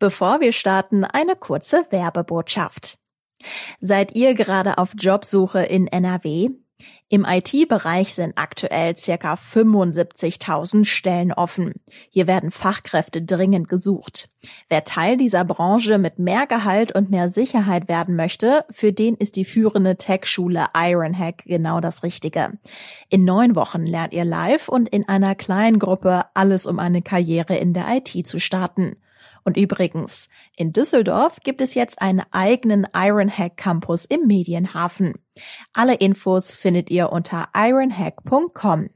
Bevor wir starten, eine kurze Werbebotschaft. Seid ihr gerade auf Jobsuche in NRW? Im IT-Bereich sind aktuell circa 75.000 Stellen offen. Hier werden Fachkräfte dringend gesucht. Wer Teil dieser Branche mit mehr Gehalt und mehr Sicherheit werden möchte, für den ist die führende Tech-Schule Ironhack genau das Richtige. In neun Wochen lernt ihr live und in einer kleinen Gruppe alles, um eine Karriere in der IT zu starten. Und übrigens, in Düsseldorf gibt es jetzt einen eigenen Ironhack Campus im Medienhafen. Alle Infos findet ihr unter ironhack.com.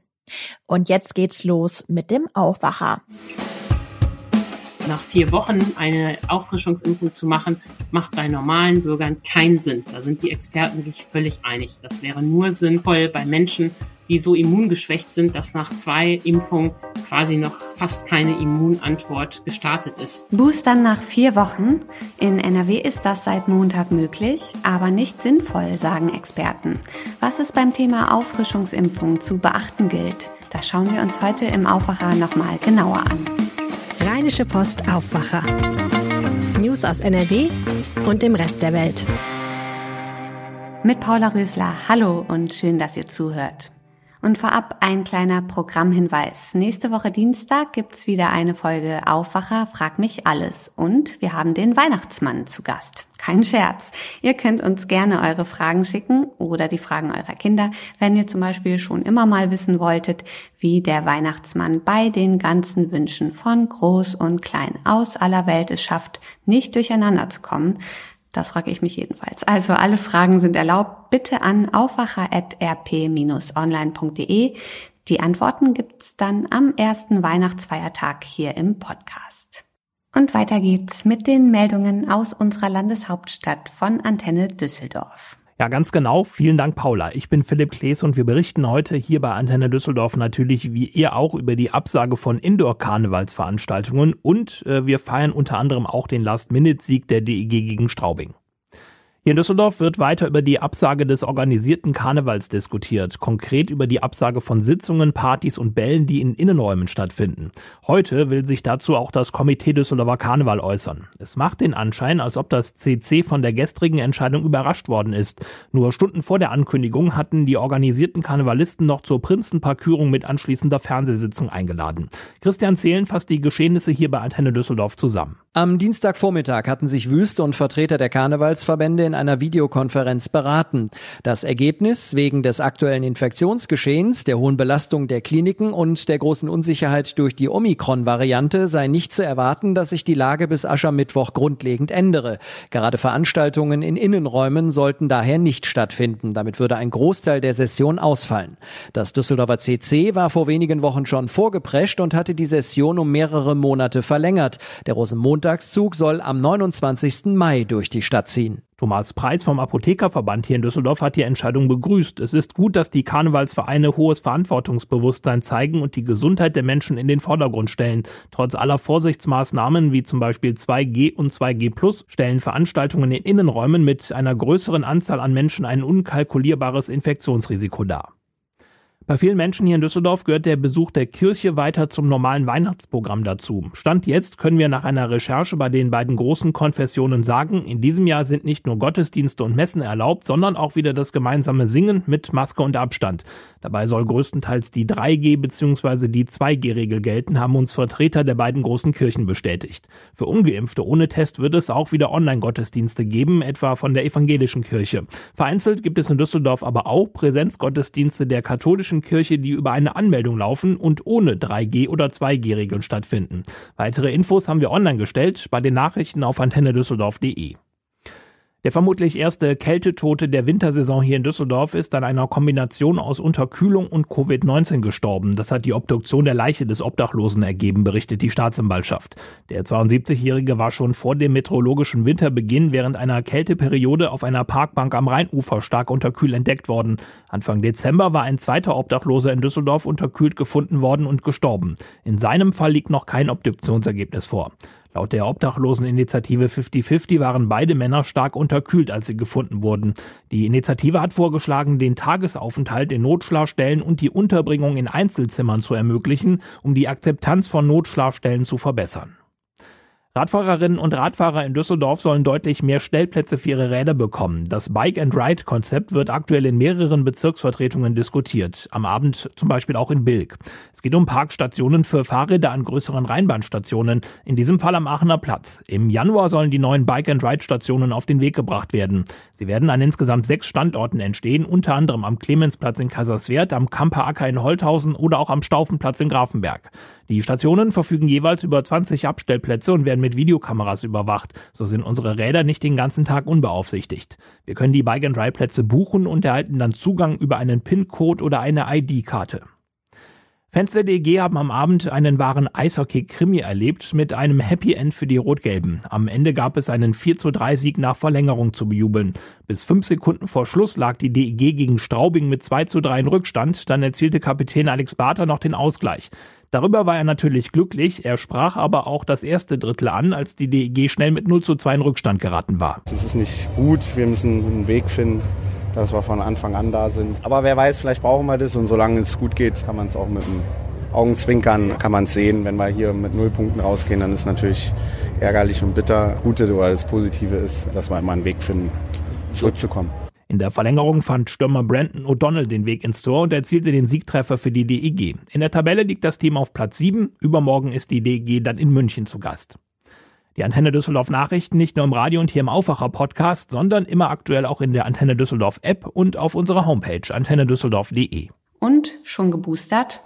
Und jetzt geht's los mit dem Aufwacher. Nach vier Wochen eine Auffrischungsimpfung zu machen, macht bei normalen Bürgern keinen Sinn. Da sind die Experten sich völlig einig. Das wäre nur sinnvoll bei Menschen, die so immungeschwächt sind, dass nach zwei Impfungen quasi noch fast keine Immunantwort gestartet ist. Boostern nach vier Wochen. In NRW ist das seit Montag möglich, aber nicht sinnvoll, sagen Experten. Was es beim Thema Auffrischungsimpfung zu beachten gilt, das schauen wir uns heute im Aufwacher nochmal genauer an. Rheinische Post Aufwacher. News aus NRW und dem Rest der Welt. Mit Paula Rösler. Hallo und schön, dass ihr zuhört. Und vorab ein kleiner Programmhinweis. Nächste Woche Dienstag gibt's wieder eine Folge Aufwacher, frag mich alles. Und wir haben den Weihnachtsmann zu Gast. Kein Scherz. Ihr könnt uns gerne eure Fragen schicken oder die Fragen eurer Kinder, wenn ihr zum Beispiel schon immer mal wissen wolltet, wie der Weihnachtsmann bei den ganzen Wünschen von groß und klein aus aller Welt es schafft, nicht durcheinander zu kommen. Das frage ich mich jedenfalls. Also alle Fragen sind erlaubt. Bitte an aufwacher.rp-online.de. Die Antworten gibt's dann am ersten Weihnachtsfeiertag hier im Podcast. Und weiter geht's mit den Meldungen aus unserer Landeshauptstadt von Antenne Düsseldorf. Ja, ganz genau. Vielen Dank, Paula. Ich bin Philipp Klees und wir berichten heute hier bei Antenne Düsseldorf natürlich wie ihr auch über die Absage von Indoor-Karnevalsveranstaltungen und äh, wir feiern unter anderem auch den Last-Minute-Sieg der DEG gegen Straubing. Hier in Düsseldorf wird weiter über die Absage des organisierten Karnevals diskutiert, konkret über die Absage von Sitzungen, Partys und Bällen, die in Innenräumen stattfinden. Heute will sich dazu auch das Komitee Düsseldorfer Karneval äußern. Es macht den Anschein, als ob das CC von der gestrigen Entscheidung überrascht worden ist. Nur Stunden vor der Ankündigung hatten die organisierten Karnevalisten noch zur Prinzenparkürung mit anschließender Fernsehsitzung eingeladen. Christian Zählen fasst die Geschehnisse hier bei Antenne Düsseldorf zusammen. Am Dienstagvormittag hatten sich Wüste und Vertreter der Karnevalsverbände in einer Videokonferenz beraten. Das Ergebnis wegen des aktuellen Infektionsgeschehens, der hohen Belastung der Kliniken und der großen Unsicherheit durch die Omikron-Variante sei nicht zu erwarten, dass sich die Lage bis Aschermittwoch grundlegend ändere. Gerade Veranstaltungen in Innenräumen sollten daher nicht stattfinden. Damit würde ein Großteil der Session ausfallen. Das Düsseldorfer CC war vor wenigen Wochen schon vorgeprescht und hatte die Session um mehrere Monate verlängert. Der Rosenmontagszug soll am 29. Mai durch die Stadt ziehen. Thomas Preis vom Apothekerverband hier in Düsseldorf hat die Entscheidung begrüßt. Es ist gut, dass die Karnevalsvereine hohes Verantwortungsbewusstsein zeigen und die Gesundheit der Menschen in den Vordergrund stellen. Trotz aller Vorsichtsmaßnahmen wie zum Beispiel 2G und 2G Plus stellen Veranstaltungen in Innenräumen mit einer größeren Anzahl an Menschen ein unkalkulierbares Infektionsrisiko dar. Bei vielen Menschen hier in Düsseldorf gehört der Besuch der Kirche weiter zum normalen Weihnachtsprogramm dazu. Stand jetzt können wir nach einer Recherche bei den beiden großen Konfessionen sagen, in diesem Jahr sind nicht nur Gottesdienste und Messen erlaubt, sondern auch wieder das gemeinsame Singen mit Maske und Abstand. Dabei soll größtenteils die 3G bzw. die 2G-Regel gelten, haben uns Vertreter der beiden großen Kirchen bestätigt. Für ungeimpfte ohne Test wird es auch wieder Online-Gottesdienste geben, etwa von der evangelischen Kirche. Vereinzelt gibt es in Düsseldorf aber auch Präsenzgottesdienste der katholischen katholischen Kirche, die über eine Anmeldung laufen und ohne 3G oder 2G-Regeln stattfinden. Weitere Infos haben wir online gestellt bei den Nachrichten auf antennedüsseldorf.de. Der vermutlich erste Kältetote der Wintersaison hier in Düsseldorf ist an einer Kombination aus Unterkühlung und Covid-19 gestorben. Das hat die Obduktion der Leiche des Obdachlosen ergeben, berichtet die Staatsanwaltschaft. Der 72-Jährige war schon vor dem meteorologischen Winterbeginn während einer Kälteperiode auf einer Parkbank am Rheinufer stark unterkühlt entdeckt worden. Anfang Dezember war ein zweiter Obdachloser in Düsseldorf unterkühlt gefunden worden und gestorben. In seinem Fall liegt noch kein Obduktionsergebnis vor. Laut der Obdachloseninitiative 50-50 waren beide Männer stark unterkühlt, als sie gefunden wurden. Die Initiative hat vorgeschlagen, den Tagesaufenthalt in Notschlafstellen und die Unterbringung in Einzelzimmern zu ermöglichen, um die Akzeptanz von Notschlafstellen zu verbessern. Radfahrerinnen und Radfahrer in Düsseldorf sollen deutlich mehr Stellplätze für ihre Räder bekommen. Das Bike-and-Ride-Konzept wird aktuell in mehreren Bezirksvertretungen diskutiert. Am Abend zum Beispiel auch in Bilk. Es geht um Parkstationen für Fahrräder an größeren Rheinbahnstationen, in diesem Fall am Aachener Platz. Im Januar sollen die neuen Bike-and-Ride-Stationen auf den Weg gebracht werden. Sie werden an insgesamt sechs Standorten entstehen, unter anderem am Clemensplatz in Kaiserswerth, am Kamper in Holthausen oder auch am Staufenplatz in Grafenberg. Die Stationen verfügen jeweils über 20 Abstellplätze und werden mit Videokameras überwacht. So sind unsere Räder nicht den ganzen Tag unbeaufsichtigt. Wir können die Bike-and-Ride-Plätze buchen und erhalten dann Zugang über einen PIN-Code oder eine ID-Karte. Fans der DG haben am Abend einen wahren Eishockey-Krimi erlebt mit einem Happy End für die Rot-Gelben. Am Ende gab es einen 4 zu 3 Sieg nach Verlängerung zu bejubeln. Bis fünf Sekunden vor Schluss lag die DEG gegen Straubing mit 2 zu 3 in Rückstand. Dann erzielte Kapitän Alex Barter noch den Ausgleich. Darüber war er natürlich glücklich. Er sprach aber auch das erste Drittel an, als die DEG schnell mit 0 zu 2 in Rückstand geraten war. Das ist nicht gut. Wir müssen einen Weg finden, dass wir von Anfang an da sind. Aber wer weiß, vielleicht brauchen wir das und solange es gut geht, kann man es auch mit dem Augenzwinkern kann man es sehen. Wenn wir hier mit null Punkten rausgehen, dann ist es natürlich ärgerlich und bitter. Gute oder das Positive ist, dass wir immer einen Weg finden, zurückzukommen. In der Verlängerung fand Stürmer Brandon O'Donnell den Weg ins Tor und erzielte den Siegtreffer für die DEG. In der Tabelle liegt das Team auf Platz 7. Übermorgen ist die DEG dann in München zu Gast. Die Antenne Düsseldorf Nachrichten nicht nur im Radio und hier im Aufwacher Podcast, sondern immer aktuell auch in der Antenne Düsseldorf App und auf unserer Homepage antennedüsseldorf.de. Und schon geboostert?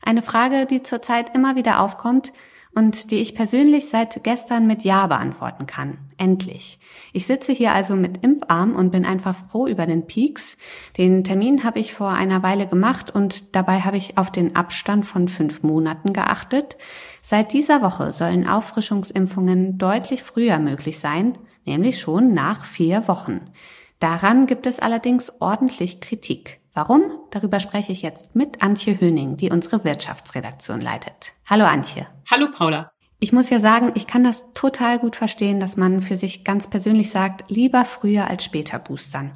Eine Frage, die zurzeit immer wieder aufkommt, und die ich persönlich seit gestern mit Ja beantworten kann. Endlich. Ich sitze hier also mit Impfarm und bin einfach froh über den Peaks. Den Termin habe ich vor einer Weile gemacht und dabei habe ich auf den Abstand von fünf Monaten geachtet. Seit dieser Woche sollen Auffrischungsimpfungen deutlich früher möglich sein, nämlich schon nach vier Wochen. Daran gibt es allerdings ordentlich Kritik. Warum? Darüber spreche ich jetzt mit Antje Höning, die unsere Wirtschaftsredaktion leitet. Hallo Antje. Hallo Paula. Ich muss ja sagen, ich kann das total gut verstehen, dass man für sich ganz persönlich sagt, lieber früher als später boostern.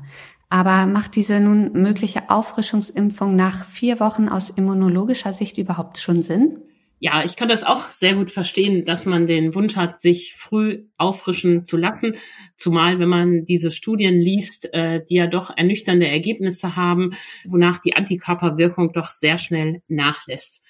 Aber macht diese nun mögliche Auffrischungsimpfung nach vier Wochen aus immunologischer Sicht überhaupt schon Sinn? Ja, ich kann das auch sehr gut verstehen, dass man den Wunsch hat, sich früh auffrischen zu lassen. Zumal, wenn man diese Studien liest, äh, die ja doch ernüchternde Ergebnisse haben, wonach die Antikörperwirkung doch sehr schnell nachlässt.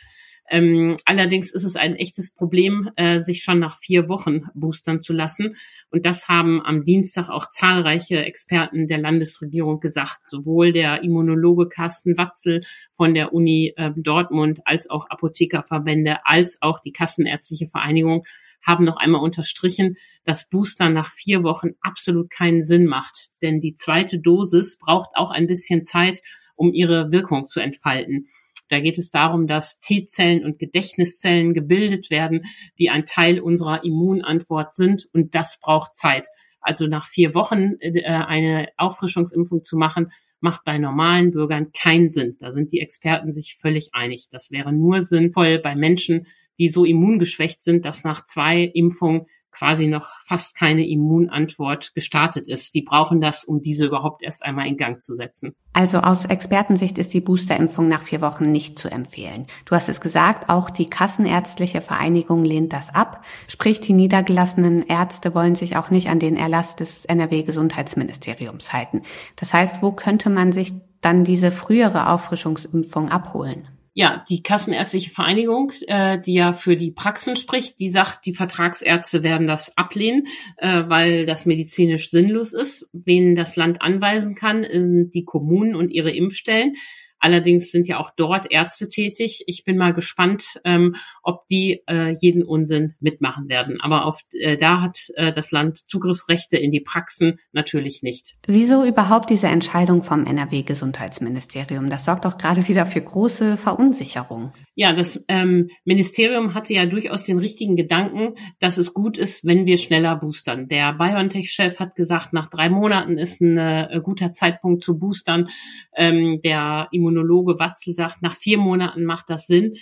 Ähm, allerdings ist es ein echtes Problem, äh, sich schon nach vier Wochen boostern zu lassen. Und das haben am Dienstag auch zahlreiche Experten der Landesregierung gesagt. Sowohl der Immunologe Carsten Watzel von der Uni äh, Dortmund als auch Apothekerverbände als auch die Kassenärztliche Vereinigung haben noch einmal unterstrichen, dass Booster nach vier Wochen absolut keinen Sinn macht. Denn die zweite Dosis braucht auch ein bisschen Zeit, um ihre Wirkung zu entfalten. Da geht es darum, dass T-Zellen und Gedächtniszellen gebildet werden, die ein Teil unserer Immunantwort sind. Und das braucht Zeit. Also nach vier Wochen äh, eine Auffrischungsimpfung zu machen, macht bei normalen Bürgern keinen Sinn. Da sind die Experten sich völlig einig. Das wäre nur sinnvoll bei Menschen, die so immungeschwächt sind, dass nach zwei Impfungen quasi noch fast keine Immunantwort gestartet ist. Die brauchen das, um diese überhaupt erst einmal in Gang zu setzen. Also aus Expertensicht ist die Boosterimpfung nach vier Wochen nicht zu empfehlen. Du hast es gesagt, auch die Kassenärztliche Vereinigung lehnt das ab. Sprich, die niedergelassenen Ärzte wollen sich auch nicht an den Erlass des NRW-Gesundheitsministeriums halten. Das heißt, wo könnte man sich dann diese frühere Auffrischungsimpfung abholen? Ja, die Kassenärztliche Vereinigung, äh, die ja für die Praxen spricht, die sagt, die Vertragsärzte werden das ablehnen, äh, weil das medizinisch sinnlos ist. Wen das Land anweisen kann, sind die Kommunen und ihre Impfstellen. Allerdings sind ja auch dort Ärzte tätig. Ich bin mal gespannt, ähm, ob die äh, jeden Unsinn mitmachen werden. Aber auf, äh, da hat äh, das Land Zugriffsrechte in die Praxen natürlich nicht. Wieso überhaupt diese Entscheidung vom NRW-Gesundheitsministerium? Das sorgt doch gerade wieder für große Verunsicherung. Ja, das ähm, Ministerium hatte ja durchaus den richtigen Gedanken, dass es gut ist, wenn wir schneller boostern. Der BioNTech-Chef hat gesagt, nach drei Monaten ist ein äh, guter Zeitpunkt zu boostern. Ähm, der Immunologe Watzel sagt, nach vier Monaten macht das Sinn.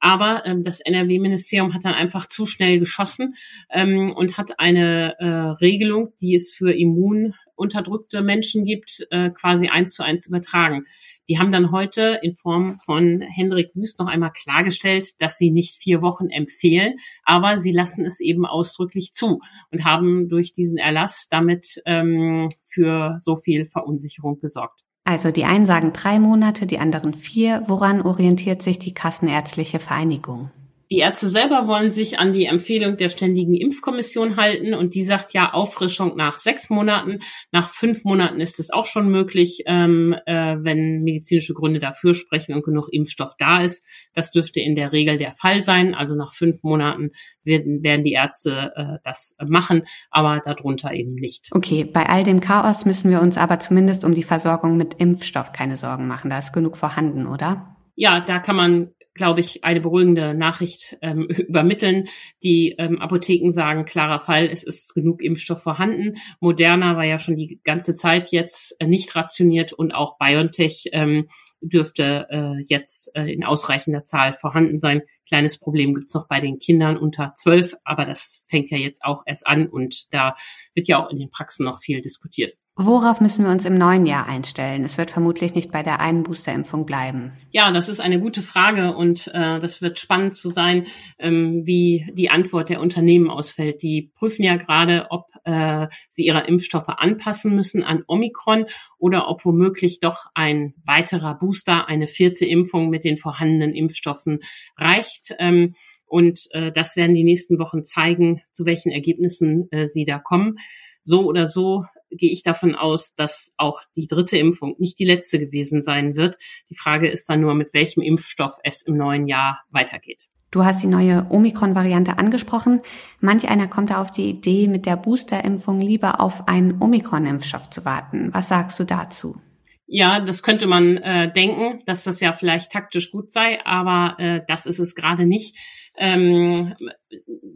Aber ähm, das NRW-Ministerium hat dann einfach zu schnell geschossen ähm, und hat eine äh, Regelung, die es für immununterdrückte Menschen gibt, äh, quasi eins zu eins übertragen. Die haben dann heute in Form von Hendrik Wüst noch einmal klargestellt, dass sie nicht vier Wochen empfehlen, aber sie lassen es eben ausdrücklich zu und haben durch diesen Erlass damit ähm, für so viel Verunsicherung gesorgt. Also die einen sagen drei Monate, die anderen vier. Woran orientiert sich die Kassenärztliche Vereinigung? Die Ärzte selber wollen sich an die Empfehlung der Ständigen Impfkommission halten und die sagt ja Auffrischung nach sechs Monaten. Nach fünf Monaten ist es auch schon möglich, ähm, äh, wenn medizinische Gründe dafür sprechen und genug Impfstoff da ist. Das dürfte in der Regel der Fall sein. Also nach fünf Monaten werden, werden die Ärzte äh, das machen, aber darunter eben nicht. Okay, bei all dem Chaos müssen wir uns aber zumindest um die Versorgung mit Impfstoff keine Sorgen machen. Da ist genug vorhanden, oder? Ja, da kann man glaube ich, eine beruhigende Nachricht ähm, übermitteln. Die ähm, Apotheken sagen, klarer Fall, es ist genug Impfstoff vorhanden. Moderna war ja schon die ganze Zeit jetzt äh, nicht rationiert und auch BioNTech ähm, dürfte äh, jetzt äh, in ausreichender Zahl vorhanden sein. Kleines Problem gibt's noch bei den Kindern unter zwölf, aber das fängt ja jetzt auch erst an und da wird ja auch in den Praxen noch viel diskutiert. Worauf müssen wir uns im neuen Jahr einstellen? Es wird vermutlich nicht bei der einen Boosterimpfung bleiben. Ja, das ist eine gute Frage und äh, das wird spannend zu sein, ähm, wie die Antwort der Unternehmen ausfällt. Die prüfen ja gerade, ob äh, sie ihre Impfstoffe anpassen müssen an Omikron oder ob womöglich doch ein weiterer Booster, eine vierte Impfung mit den vorhandenen Impfstoffen reicht. Ähm, und äh, das werden die nächsten Wochen zeigen, zu welchen Ergebnissen äh, sie da kommen. So oder so gehe ich davon aus, dass auch die dritte Impfung nicht die letzte gewesen sein wird. Die Frage ist dann nur, mit welchem Impfstoff es im neuen Jahr weitergeht. Du hast die neue Omikron-Variante angesprochen. Manch einer kommt da auf die Idee, mit der Boosterimpfung lieber auf einen Omikron-Impfstoff zu warten. Was sagst du dazu? Ja, das könnte man äh, denken, dass das ja vielleicht taktisch gut sei, aber äh, das ist es gerade nicht. Ähm,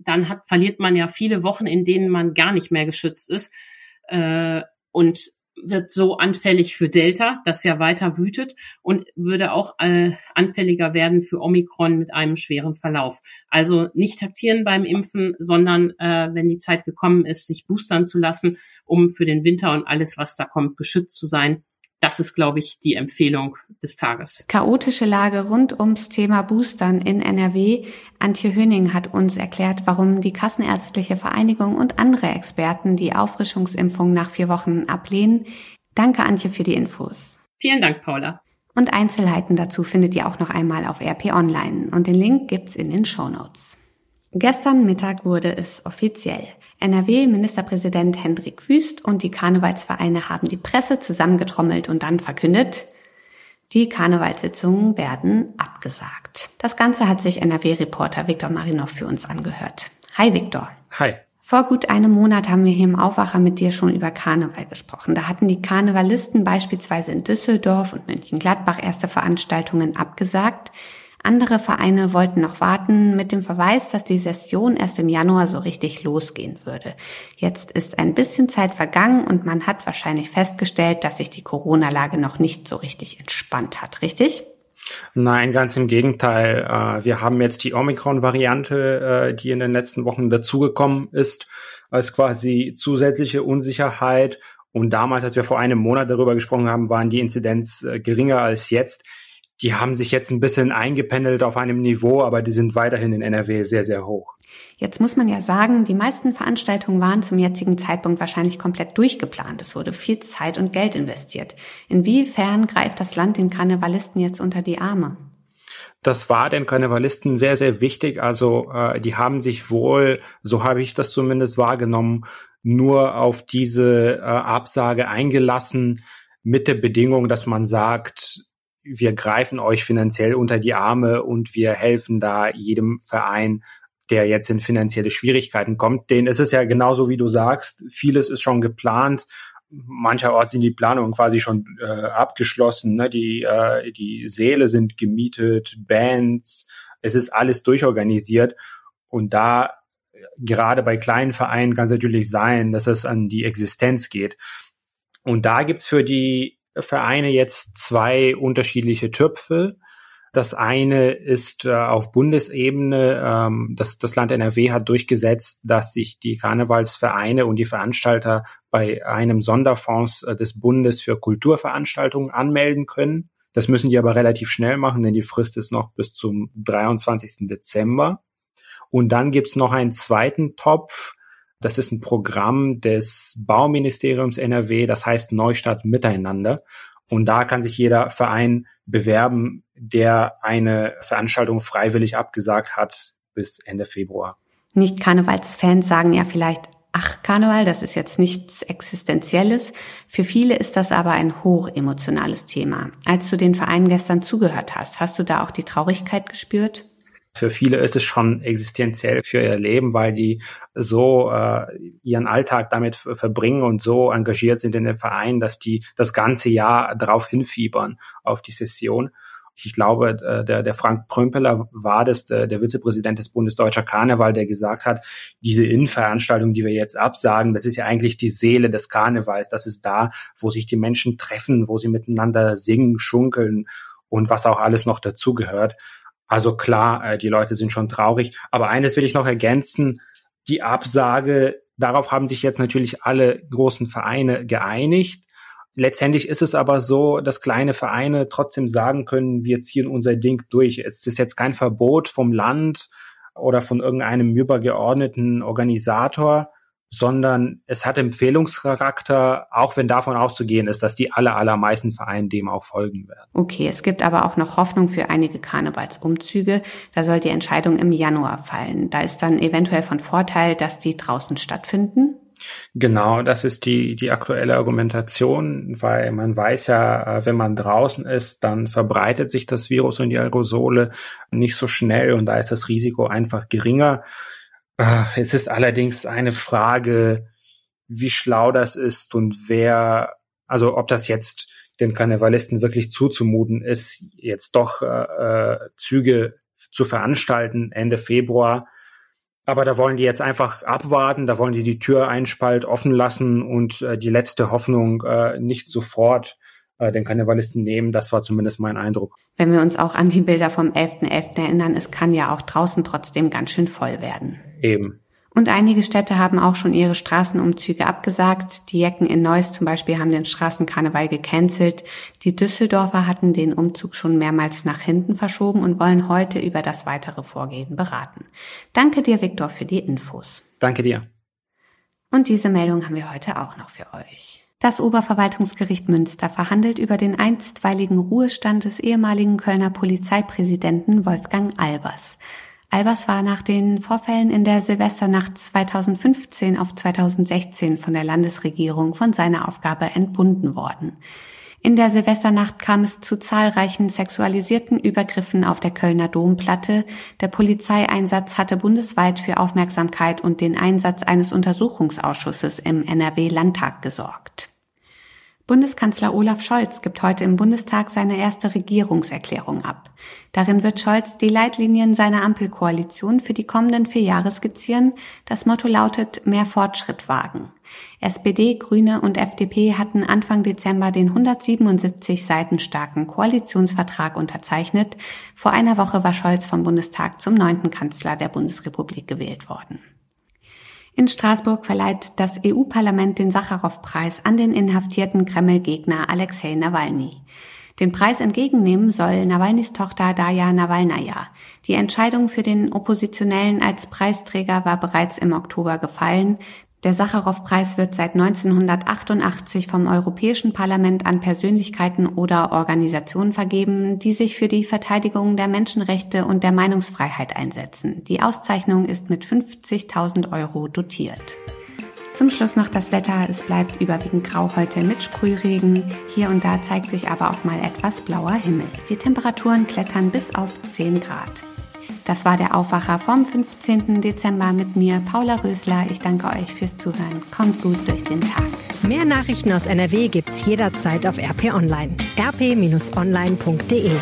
dann hat, verliert man ja viele Wochen, in denen man gar nicht mehr geschützt ist äh, und wird so anfällig für Delta, das ja weiter wütet und würde auch äh, anfälliger werden für Omikron mit einem schweren Verlauf. Also nicht taktieren beim Impfen, sondern äh, wenn die Zeit gekommen ist, sich boostern zu lassen, um für den Winter und alles, was da kommt, geschützt zu sein das ist, glaube ich, die Empfehlung des Tages. Chaotische Lage rund ums Thema Boostern in NRW. Antje Höning hat uns erklärt, warum die Kassenärztliche Vereinigung und andere Experten die Auffrischungsimpfung nach vier Wochen ablehnen. Danke, Antje, für die Infos. Vielen Dank, Paula. Und Einzelheiten dazu findet ihr auch noch einmal auf RP Online. Und den Link gibt's in den Show Notes. Gestern Mittag wurde es offiziell. NRW-Ministerpräsident Hendrik Wüst und die Karnevalsvereine haben die Presse zusammengetrommelt und dann verkündet, die Karnevalssitzungen werden abgesagt. Das Ganze hat sich NRW-Reporter Viktor Marinov für uns angehört. Hi Viktor. Hi. Vor gut einem Monat haben wir hier im Aufwacher mit dir schon über Karneval gesprochen. Da hatten die Karnevalisten beispielsweise in Düsseldorf und München-Gladbach erste Veranstaltungen abgesagt. Andere Vereine wollten noch warten mit dem Verweis, dass die Session erst im Januar so richtig losgehen würde. Jetzt ist ein bisschen Zeit vergangen und man hat wahrscheinlich festgestellt, dass sich die Corona-Lage noch nicht so richtig entspannt hat, richtig? Nein, ganz im Gegenteil. Äh, wir haben jetzt die Omikron-Variante, äh, die in den letzten Wochen dazugekommen ist, als quasi zusätzliche Unsicherheit. Und damals, als wir vor einem Monat darüber gesprochen haben, waren die Inzidenz äh, geringer als jetzt die haben sich jetzt ein bisschen eingependelt auf einem Niveau, aber die sind weiterhin in NRW sehr, sehr hoch. Jetzt muss man ja sagen, die meisten Veranstaltungen waren zum jetzigen Zeitpunkt wahrscheinlich komplett durchgeplant. Es wurde viel Zeit und Geld investiert. Inwiefern greift das Land den Karnevalisten jetzt unter die Arme? Das war den Karnevalisten sehr, sehr wichtig. Also äh, die haben sich wohl, so habe ich das zumindest wahrgenommen, nur auf diese äh, Absage eingelassen mit der Bedingung, dass man sagt, wir greifen euch finanziell unter die Arme und wir helfen da jedem Verein, der jetzt in finanzielle Schwierigkeiten kommt. Den ist es ja genauso, wie du sagst. Vieles ist schon geplant. Mancherorts sind die Planungen quasi schon äh, abgeschlossen. Ne? Die, äh, die Säle sind gemietet, Bands. Es ist alles durchorganisiert. Und da, gerade bei kleinen Vereinen, kann es natürlich sein, dass es an die Existenz geht. Und da gibt's für die Vereine jetzt zwei unterschiedliche Töpfe. Das eine ist äh, auf Bundesebene, ähm, das, das Land NRW hat durchgesetzt, dass sich die Karnevalsvereine und die Veranstalter bei einem Sonderfonds äh, des Bundes für Kulturveranstaltungen anmelden können. Das müssen die aber relativ schnell machen, denn die Frist ist noch bis zum 23. Dezember. Und dann gibt's noch einen zweiten Topf. Das ist ein Programm des Bauministeriums NRW, das heißt Neustadt Miteinander. Und da kann sich jeder Verein bewerben, der eine Veranstaltung freiwillig abgesagt hat bis Ende Februar. Nicht-Karnevalsfans sagen ja vielleicht, ach, Karneval, das ist jetzt nichts Existenzielles. Für viele ist das aber ein hochemotionales Thema. Als du den Vereinen gestern zugehört hast, hast du da auch die Traurigkeit gespürt? Für viele ist es schon existenziell für ihr Leben, weil die so äh, ihren Alltag damit verbringen und so engagiert sind in den Verein, dass die das ganze Jahr darauf hinfiebern auf die Session. Ich glaube, äh, der, der Frank Prümpeler war das, der, der Vizepräsident des Bundesdeutscher Karneval, der gesagt hat, diese Innenveranstaltung, die wir jetzt absagen, das ist ja eigentlich die Seele des Karnevals. Das ist da, wo sich die Menschen treffen, wo sie miteinander singen, schunkeln und was auch alles noch dazugehört. Also klar, äh, die Leute sind schon traurig. Aber eines will ich noch ergänzen. Die Absage, darauf haben sich jetzt natürlich alle großen Vereine geeinigt. Letztendlich ist es aber so, dass kleine Vereine trotzdem sagen können, wir ziehen unser Ding durch. Es ist jetzt kein Verbot vom Land oder von irgendeinem übergeordneten Organisator, sondern es hat Empfehlungscharakter, auch wenn davon auszugehen ist, dass die aller, allermeisten Vereine dem auch folgen werden. Okay, es gibt aber auch noch Hoffnung für einige Karnevalsumzüge. Da soll die Entscheidung im Januar fallen. Da ist dann eventuell von Vorteil, dass die draußen stattfinden. Genau, das ist die, die aktuelle Argumentation, weil man weiß ja, äh, wenn man draußen ist, dann verbreitet sich das Virus und die Aerosole nicht so schnell und da ist das Risiko einfach geringer. Es ist allerdings eine Frage, wie schlau das ist und wer, also ob das jetzt den Karnevalisten wirklich zuzumuten ist, jetzt doch äh, äh, Züge zu veranstalten Ende Februar. Aber da wollen die jetzt einfach abwarten, da wollen die die Tür einspalt offen lassen und äh, die letzte Hoffnung äh, nicht sofort äh, den Karnevalisten nehmen. Das war zumindest mein Eindruck. Wenn wir uns auch an die Bilder vom 11.11. .11. erinnern, es kann ja auch draußen trotzdem ganz schön voll werden. Eben. Und einige Städte haben auch schon ihre Straßenumzüge abgesagt. Die Jecken in Neuss zum Beispiel haben den Straßenkarneval gecancelt. Die Düsseldorfer hatten den Umzug schon mehrmals nach hinten verschoben und wollen heute über das weitere Vorgehen beraten. Danke dir, Viktor, für die Infos. Danke dir. Und diese Meldung haben wir heute auch noch für euch. Das Oberverwaltungsgericht Münster verhandelt über den einstweiligen Ruhestand des ehemaligen Kölner Polizeipräsidenten Wolfgang Albers. Albers war nach den Vorfällen in der Silvesternacht 2015 auf 2016 von der Landesregierung von seiner Aufgabe entbunden worden. In der Silvesternacht kam es zu zahlreichen sexualisierten Übergriffen auf der Kölner Domplatte. Der Polizeieinsatz hatte bundesweit für Aufmerksamkeit und den Einsatz eines Untersuchungsausschusses im NRW-Landtag gesorgt. Bundeskanzler Olaf Scholz gibt heute im Bundestag seine erste Regierungserklärung ab. Darin wird Scholz die Leitlinien seiner Ampelkoalition für die kommenden vier Jahre skizzieren. Das Motto lautet mehr Fortschritt wagen. SPD, Grüne und FDP hatten Anfang Dezember den 177 Seiten starken Koalitionsvertrag unterzeichnet. Vor einer Woche war Scholz vom Bundestag zum neunten Kanzler der Bundesrepublik gewählt worden. In Straßburg verleiht das EU-Parlament den Sacharow-Preis an den inhaftierten Kreml-Gegner Alexei Nawalny. Den Preis entgegennehmen soll Nawalnys Tochter Daya Nawalnaja. Die Entscheidung für den Oppositionellen als Preisträger war bereits im Oktober gefallen. Der Sacharow-Preis wird seit 1988 vom Europäischen Parlament an Persönlichkeiten oder Organisationen vergeben, die sich für die Verteidigung der Menschenrechte und der Meinungsfreiheit einsetzen. Die Auszeichnung ist mit 50.000 Euro dotiert. Zum Schluss noch das Wetter. Es bleibt überwiegend grau heute mit Sprühregen. Hier und da zeigt sich aber auch mal etwas blauer Himmel. Die Temperaturen klettern bis auf 10 Grad. Das war der Aufwacher vom 15. Dezember mit mir, Paula Rösler. Ich danke euch fürs Zuhören. Kommt gut durch den Tag. Mehr Nachrichten aus NRW gibt's jederzeit auf RP Online. rp-online.de